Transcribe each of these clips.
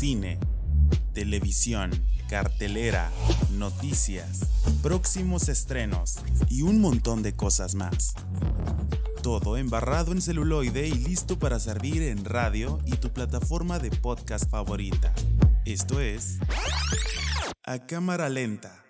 cine, televisión, cartelera, noticias, próximos estrenos y un montón de cosas más. Todo embarrado en celuloide y listo para servir en radio y tu plataforma de podcast favorita. Esto es A Cámara Lenta.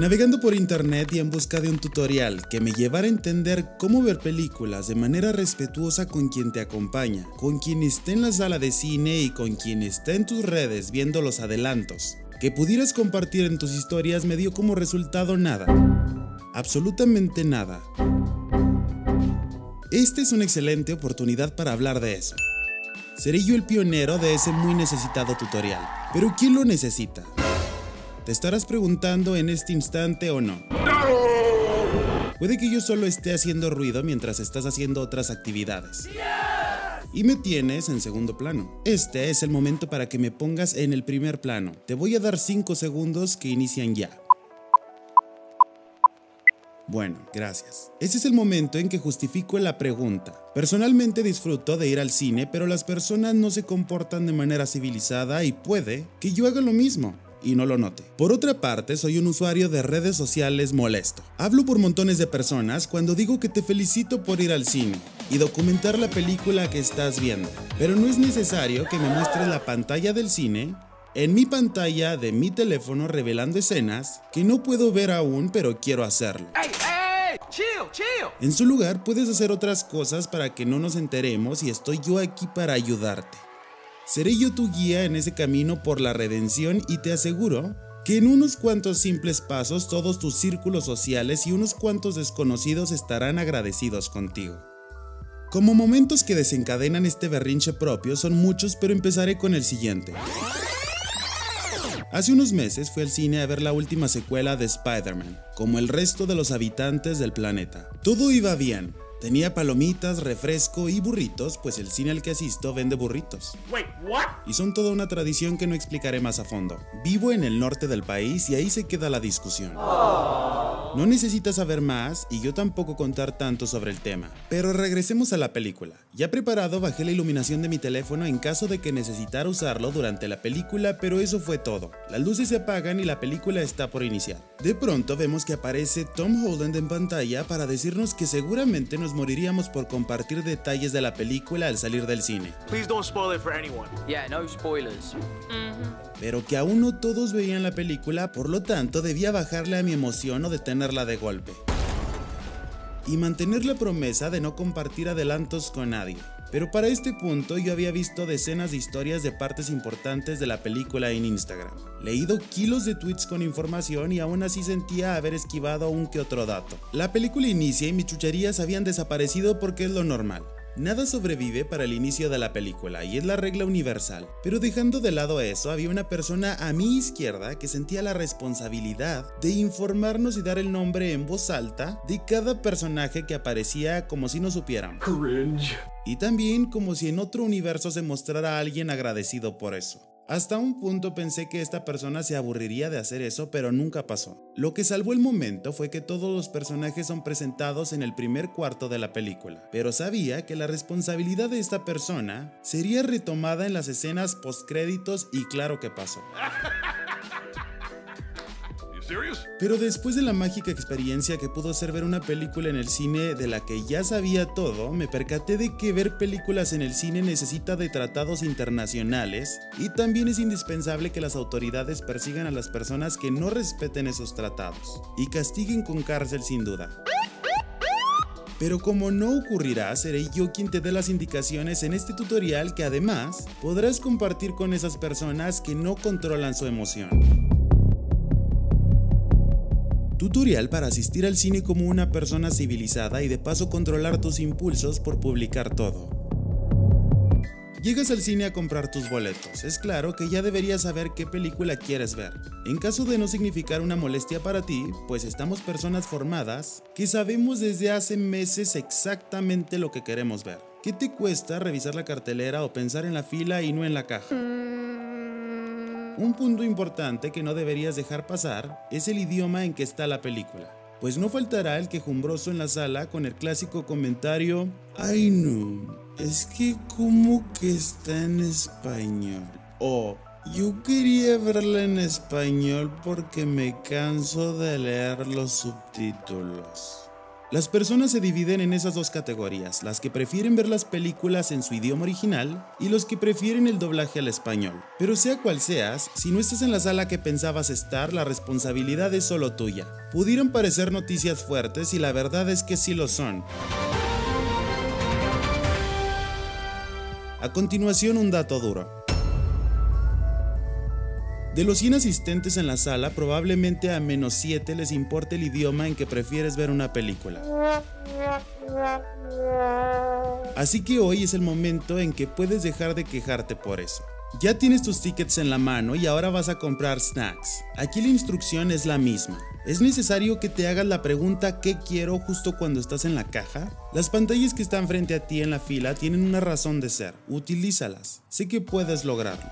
Navegando por internet y en busca de un tutorial que me llevara a entender cómo ver películas de manera respetuosa con quien te acompaña, con quien esté en la sala de cine y con quien está en tus redes viendo los adelantos, que pudieras compartir en tus historias me dio como resultado nada. Absolutamente nada. Esta es una excelente oportunidad para hablar de eso. Seré yo el pionero de ese muy necesitado tutorial. Pero ¿quién lo necesita? Te estarás preguntando en este instante o no. Puede que yo solo esté haciendo ruido mientras estás haciendo otras actividades. Y me tienes en segundo plano. Este es el momento para que me pongas en el primer plano. Te voy a dar 5 segundos que inician ya. Bueno, gracias. Ese es el momento en que justifico la pregunta. Personalmente disfruto de ir al cine, pero las personas no se comportan de manera civilizada y puede que yo haga lo mismo y no lo note. Por otra parte, soy un usuario de redes sociales molesto. Hablo por montones de personas cuando digo que te felicito por ir al cine y documentar la película que estás viendo. Pero no es necesario que me muestres la pantalla del cine en mi pantalla de mi teléfono revelando escenas que no puedo ver aún pero quiero hacerlo. En su lugar puedes hacer otras cosas para que no nos enteremos y estoy yo aquí para ayudarte. Seré yo tu guía en ese camino por la redención y te aseguro que en unos cuantos simples pasos todos tus círculos sociales y unos cuantos desconocidos estarán agradecidos contigo. Como momentos que desencadenan este berrinche propio son muchos, pero empezaré con el siguiente. Hace unos meses fui al cine a ver la última secuela de Spider-Man, como el resto de los habitantes del planeta. Todo iba bien, Tenía palomitas, refresco y burritos, pues el cine al que asisto vende burritos. Y son toda una tradición que no explicaré más a fondo. Vivo en el norte del país y ahí se queda la discusión. No necesitas saber más y yo tampoco contar tanto sobre el tema. Pero regresemos a la película. Ya preparado bajé la iluminación de mi teléfono en caso de que necesitara usarlo durante la película, pero eso fue todo. Las luces se apagan y la película está por iniciar. De pronto vemos que aparece Tom Holland en pantalla para decirnos que seguramente nos moriríamos por compartir detalles de la película al salir del cine. Pero que aún no todos veían la película, por lo tanto debía bajarle a mi emoción o detenerla de golpe. Y mantener la promesa de no compartir adelantos con nadie. Pero para este punto yo había visto decenas de historias de partes importantes de la película en Instagram, leído kilos de tweets con información y aún así sentía haber esquivado un que otro dato. La película inicia y mis chucherías habían desaparecido porque es lo normal. Nada sobrevive para el inicio de la película y es la regla universal, pero dejando de lado eso, había una persona a mi izquierda que sentía la responsabilidad de informarnos y dar el nombre en voz alta de cada personaje que aparecía como si no supiéramos. Y también como si en otro universo se mostrara a alguien agradecido por eso. Hasta un punto pensé que esta persona se aburriría de hacer eso, pero nunca pasó. Lo que salvó el momento fue que todos los personajes son presentados en el primer cuarto de la película, pero sabía que la responsabilidad de esta persona sería retomada en las escenas postcréditos y claro que pasó. Pero después de la mágica experiencia que pudo ser ver una película en el cine de la que ya sabía todo, me percaté de que ver películas en el cine necesita de tratados internacionales y también es indispensable que las autoridades persigan a las personas que no respeten esos tratados y castiguen con cárcel sin duda. Pero como no ocurrirá, seré yo quien te dé las indicaciones en este tutorial que además podrás compartir con esas personas que no controlan su emoción. Tutorial para asistir al cine como una persona civilizada y de paso controlar tus impulsos por publicar todo. Llegas al cine a comprar tus boletos. Es claro que ya deberías saber qué película quieres ver. En caso de no significar una molestia para ti, pues estamos personas formadas que sabemos desde hace meses exactamente lo que queremos ver. ¿Qué te cuesta revisar la cartelera o pensar en la fila y no en la caja? Un punto importante que no deberías dejar pasar es el idioma en que está la película. pues no faltará el quejumbroso en la sala con el clásico comentario, ay no, es que como que está en español. O yo quería verla en español porque me canso de leer los subtítulos. Las personas se dividen en esas dos categorías, las que prefieren ver las películas en su idioma original y los que prefieren el doblaje al español. Pero sea cual seas, si no estás en la sala que pensabas estar, la responsabilidad es solo tuya. Pudieron parecer noticias fuertes y la verdad es que sí lo son. A continuación un dato duro. De los 100 asistentes en la sala, probablemente a menos 7 les importe el idioma en que prefieres ver una película. Así que hoy es el momento en que puedes dejar de quejarte por eso. Ya tienes tus tickets en la mano y ahora vas a comprar snacks. Aquí la instrucción es la misma. ¿Es necesario que te hagas la pregunta ¿qué quiero justo cuando estás en la caja? Las pantallas que están frente a ti en la fila tienen una razón de ser. Utilízalas. Sé que puedes lograrlo.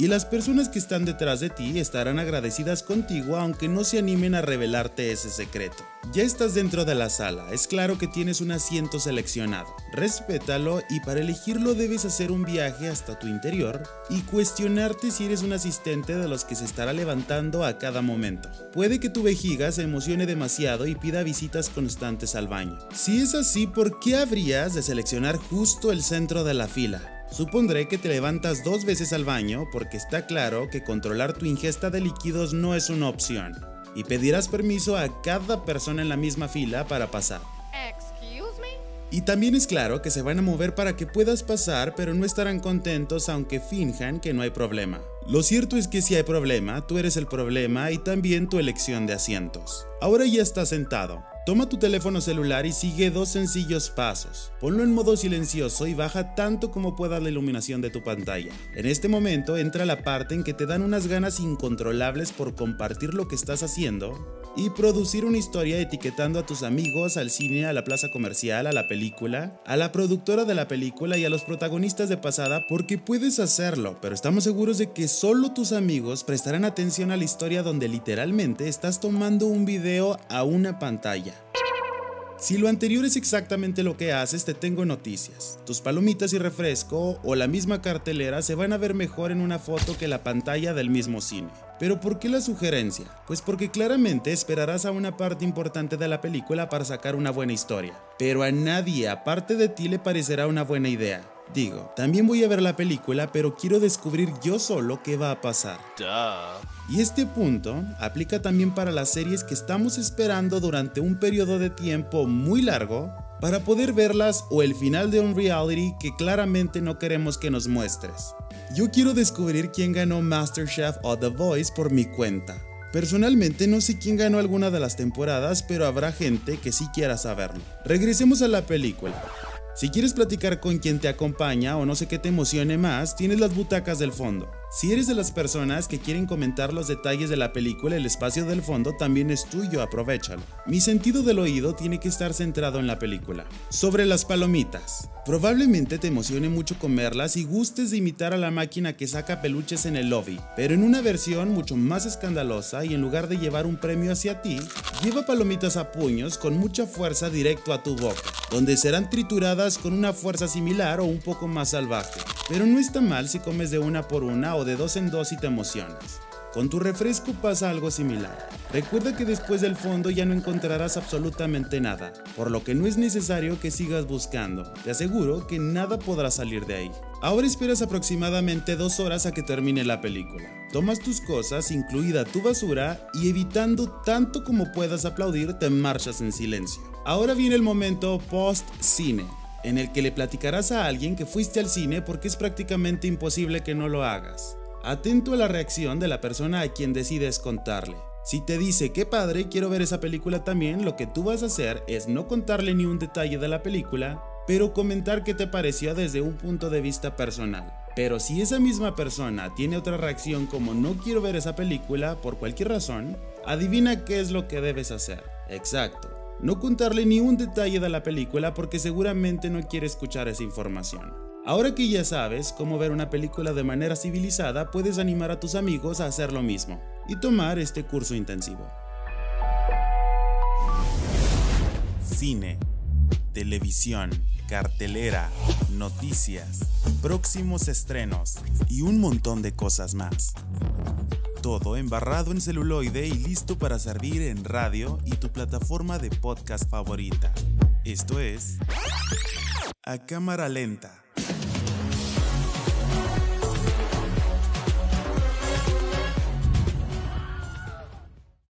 Y las personas que están detrás de ti estarán agradecidas contigo aunque no se animen a revelarte ese secreto. Ya estás dentro de la sala, es claro que tienes un asiento seleccionado. Respétalo y para elegirlo debes hacer un viaje hasta tu interior y cuestionarte si eres un asistente de los que se estará levantando a cada momento. Puede que tu vejiga se emocione demasiado y pida visitas constantes al baño. Si es así, ¿por qué habrías de seleccionar justo el centro de la fila? Supondré que te levantas dos veces al baño porque está claro que controlar tu ingesta de líquidos no es una opción y pedirás permiso a cada persona en la misma fila para pasar. Y también es claro que se van a mover para que puedas pasar, pero no estarán contentos aunque finjan que no hay problema. Lo cierto es que si hay problema, tú eres el problema y también tu elección de asientos. Ahora ya estás sentado. Toma tu teléfono celular y sigue dos sencillos pasos. Ponlo en modo silencioso y baja tanto como pueda la iluminación de tu pantalla. En este momento entra la parte en que te dan unas ganas incontrolables por compartir lo que estás haciendo y producir una historia etiquetando a tus amigos, al cine, a la plaza comercial, a la película, a la productora de la película y a los protagonistas de pasada porque puedes hacerlo, pero estamos seguros de que solo tus amigos prestarán atención a la historia donde literalmente estás tomando un video a una pantalla. Si lo anterior es exactamente lo que haces, te tengo noticias. Tus palomitas y refresco o la misma cartelera se van a ver mejor en una foto que la pantalla del mismo cine. Pero ¿por qué la sugerencia? Pues porque claramente esperarás a una parte importante de la película para sacar una buena historia. Pero a nadie aparte de ti le parecerá una buena idea. Digo, también voy a ver la película, pero quiero descubrir yo solo qué va a pasar. Y este punto aplica también para las series que estamos esperando durante un periodo de tiempo muy largo para poder verlas o el final de un reality que claramente no queremos que nos muestres. Yo quiero descubrir quién ganó MasterChef o The Voice por mi cuenta. Personalmente no sé quién ganó alguna de las temporadas, pero habrá gente que sí quiera saberlo. Regresemos a la película. Si quieres platicar con quien te acompaña o no sé qué te emocione más, tienes las butacas del fondo. Si eres de las personas que quieren comentar los detalles de la película, el espacio del fondo también es tuyo, aprovechalo. Mi sentido del oído tiene que estar centrado en la película. Sobre las palomitas. Probablemente te emocione mucho comerlas y gustes de imitar a la máquina que saca peluches en el lobby, pero en una versión mucho más escandalosa y en lugar de llevar un premio hacia ti, lleva palomitas a puños con mucha fuerza directo a tu boca, donde serán trituradas con una fuerza similar o un poco más salvaje. Pero no está mal si comes de una por una de dos en dos y te emocionas. Con tu refresco pasa algo similar. Recuerda que después del fondo ya no encontrarás absolutamente nada, por lo que no es necesario que sigas buscando. Te aseguro que nada podrá salir de ahí. Ahora esperas aproximadamente dos horas a que termine la película. Tomas tus cosas, incluida tu basura, y evitando tanto como puedas aplaudir, te marchas en silencio. Ahora viene el momento post-cine en el que le platicarás a alguien que fuiste al cine porque es prácticamente imposible que no lo hagas. Atento a la reacción de la persona a quien decides contarle. Si te dice, qué padre, quiero ver esa película también, lo que tú vas a hacer es no contarle ni un detalle de la película, pero comentar qué te pareció desde un punto de vista personal. Pero si esa misma persona tiene otra reacción como no quiero ver esa película por cualquier razón, adivina qué es lo que debes hacer. Exacto no contarle ni un detalle de la película porque seguramente no quiere escuchar esa información. Ahora que ya sabes cómo ver una película de manera civilizada, puedes animar a tus amigos a hacer lo mismo y tomar este curso intensivo. Cine, televisión, cartelera, noticias, próximos estrenos y un montón de cosas más. Todo embarrado en celuloide y listo para servir en radio y tu plataforma de podcast favorita. Esto es A Cámara Lenta.